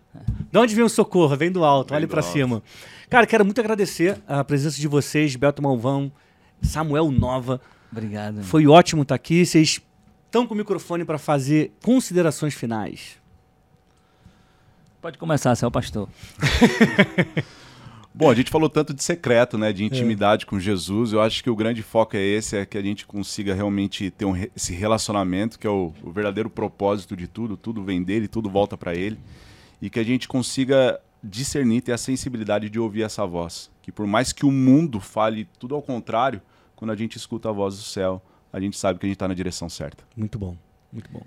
De onde vem o socorro? Vem do alto, Vem olhe alto. cima. Cara, quero muito agradecer a presença de vocês, Beto Malvão, Samuel Nova. Obrigado. Foi ótimo estar aqui. Vocês estão com o microfone pra fazer considerações finais. Pode começar, você é pastor. <laughs> Bom, a gente falou tanto de secreto, né, de intimidade com Jesus. Eu acho que o grande foco é esse, é que a gente consiga realmente ter um re- esse relacionamento, que é o, o verdadeiro propósito de tudo. Tudo vem dele, tudo volta para ele, e que a gente consiga discernir, ter a sensibilidade de ouvir essa voz. Que por mais que o mundo fale tudo ao contrário, quando a gente escuta a voz do céu, a gente sabe que a gente está na direção certa. Muito bom, muito bom.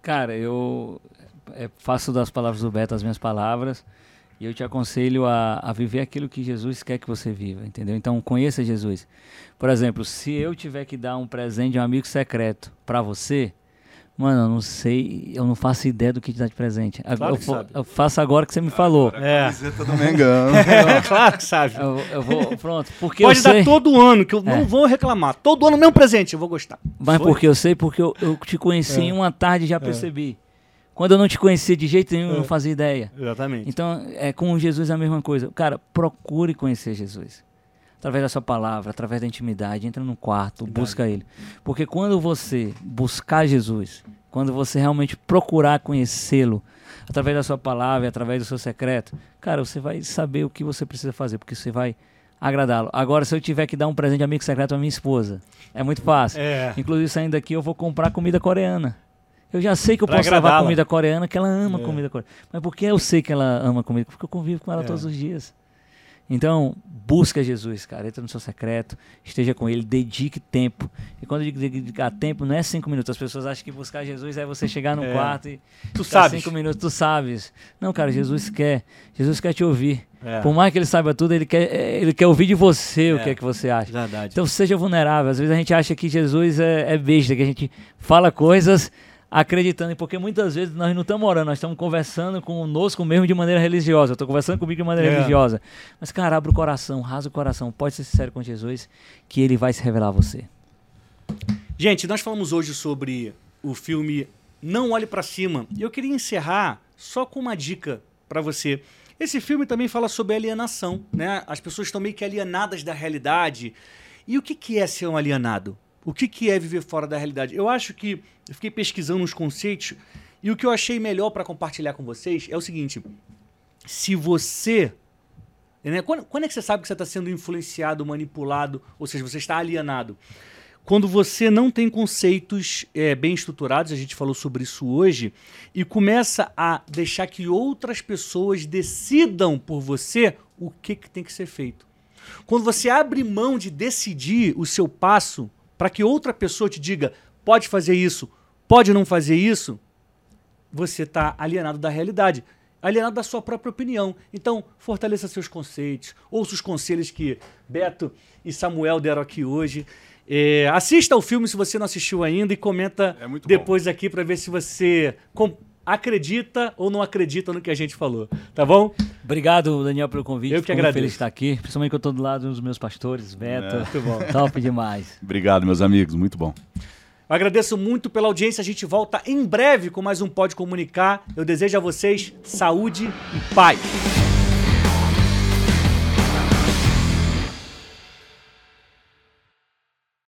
Cara, eu é, faço das palavras do Beto as minhas palavras e eu te aconselho a, a viver aquilo que Jesus quer que você viva, entendeu? Então conheça Jesus. Por exemplo, se eu tiver que dar um presente de um amigo secreto pra você, mano, eu não sei, eu não faço ideia do que te dar de presente. Claro eu, que fo- sabe. eu faço agora que você me falou. É. Camiseta do Mengão. <laughs> claro que sabe. Eu, eu vou, pronto, porque Pode eu dar sei. todo ano, que eu É. não vou reclamar. Todo ano, mesmo presente, eu vou gostar. Mas Foi? porque eu sei, porque eu, eu te conheci É. em uma tarde e já percebi. Quando eu não te conhecia de jeito nenhum, eu É. não fazia ideia. Exatamente. Então, é, com Jesus é a mesma coisa. Cara, procure conhecer Jesus. Através da sua palavra, através da intimidade, entra no quarto, Verdade. busca ele. Porque quando você buscar Jesus, quando você realmente procurar conhecê-lo, através da sua palavra, através do seu secreto, cara, você vai saber o que você precisa fazer, porque você vai agradá-lo. Agora, se eu tiver que dar um presente de amigo secreto à minha esposa, é muito fácil. É. Inclusive, saindo daqui, eu vou comprar comida coreana. Eu já sei que eu Pra posso levar comida coreana, que ela ama É. comida coreana. Mas por que eu sei que ela ama comida? Porque eu convivo com ela É. todos os dias. Então, busca Jesus, cara. Entra no seu secreto, esteja com ele, dedique tempo. E quando eu digo dedicar tempo, não é cinco minutos. As pessoas acham que buscar Jesus é você chegar no É. quarto e Tu sabes. cinco minutos, tu sabes. Não, cara, Jesus quer. Jesus quer te ouvir. É. Por mais que ele saiba tudo, ele quer, ele quer ouvir de você o É. que é que você acha. Verdade. Então seja vulnerável. Às vezes a gente acha que Jesus é, é besta, que a gente fala coisas acreditando, porque muitas vezes nós não estamos orando, nós estamos conversando conosco mesmo de maneira religiosa. Eu estou conversando comigo de maneira É. religiosa. Mas, cara, abre o coração, rasa o coração, pode ser sincero com Jesus, que ele vai se revelar a você. Gente, nós falamos hoje sobre o filme Não Olhe Pra Cima. E eu queria encerrar só com uma dica pra você. Esse filme também fala sobre alienação, né? As pessoas estão meio que alienadas da realidade. E o que, que é ser um alienado? O que, que é viver fora da realidade? Eu acho que eu fiquei pesquisando uns conceitos e o que eu achei melhor pra compartilhar com vocês é o seguinte: se você né? Quando, quando é que você sabe que você está sendo influenciado, manipulado, ou seja, você está alienado? Quando você não tem conceitos é, bem estruturados, a gente falou sobre isso hoje, e começa a deixar que outras pessoas decidam por você o que, que tem que ser feito. Quando você abre mão de decidir o seu passo para que outra pessoa te diga pode fazer isso, pode não fazer isso, você está alienado da realidade, alienado da sua própria opinião. Então, fortaleça seus conceitos, ouça os conselhos que Beto e Samuel deram aqui hoje. É, assista ao filme se você não assistiu ainda e comenta É muito bom. depois aqui para ver se você acredita ou não acredita no que a gente falou. Tá bom? Obrigado, Daniel, pelo convite. Eu que agradeço. feliz de estar aqui, principalmente que eu estou do lado dos meus pastores, Beto. É. Muito bom. <laughs> Top demais. Obrigado, meus amigos, muito bom. Eu agradeço muito pela audiência. A gente volta em breve com mais um Pode Comunicar. Eu desejo a vocês saúde e paz.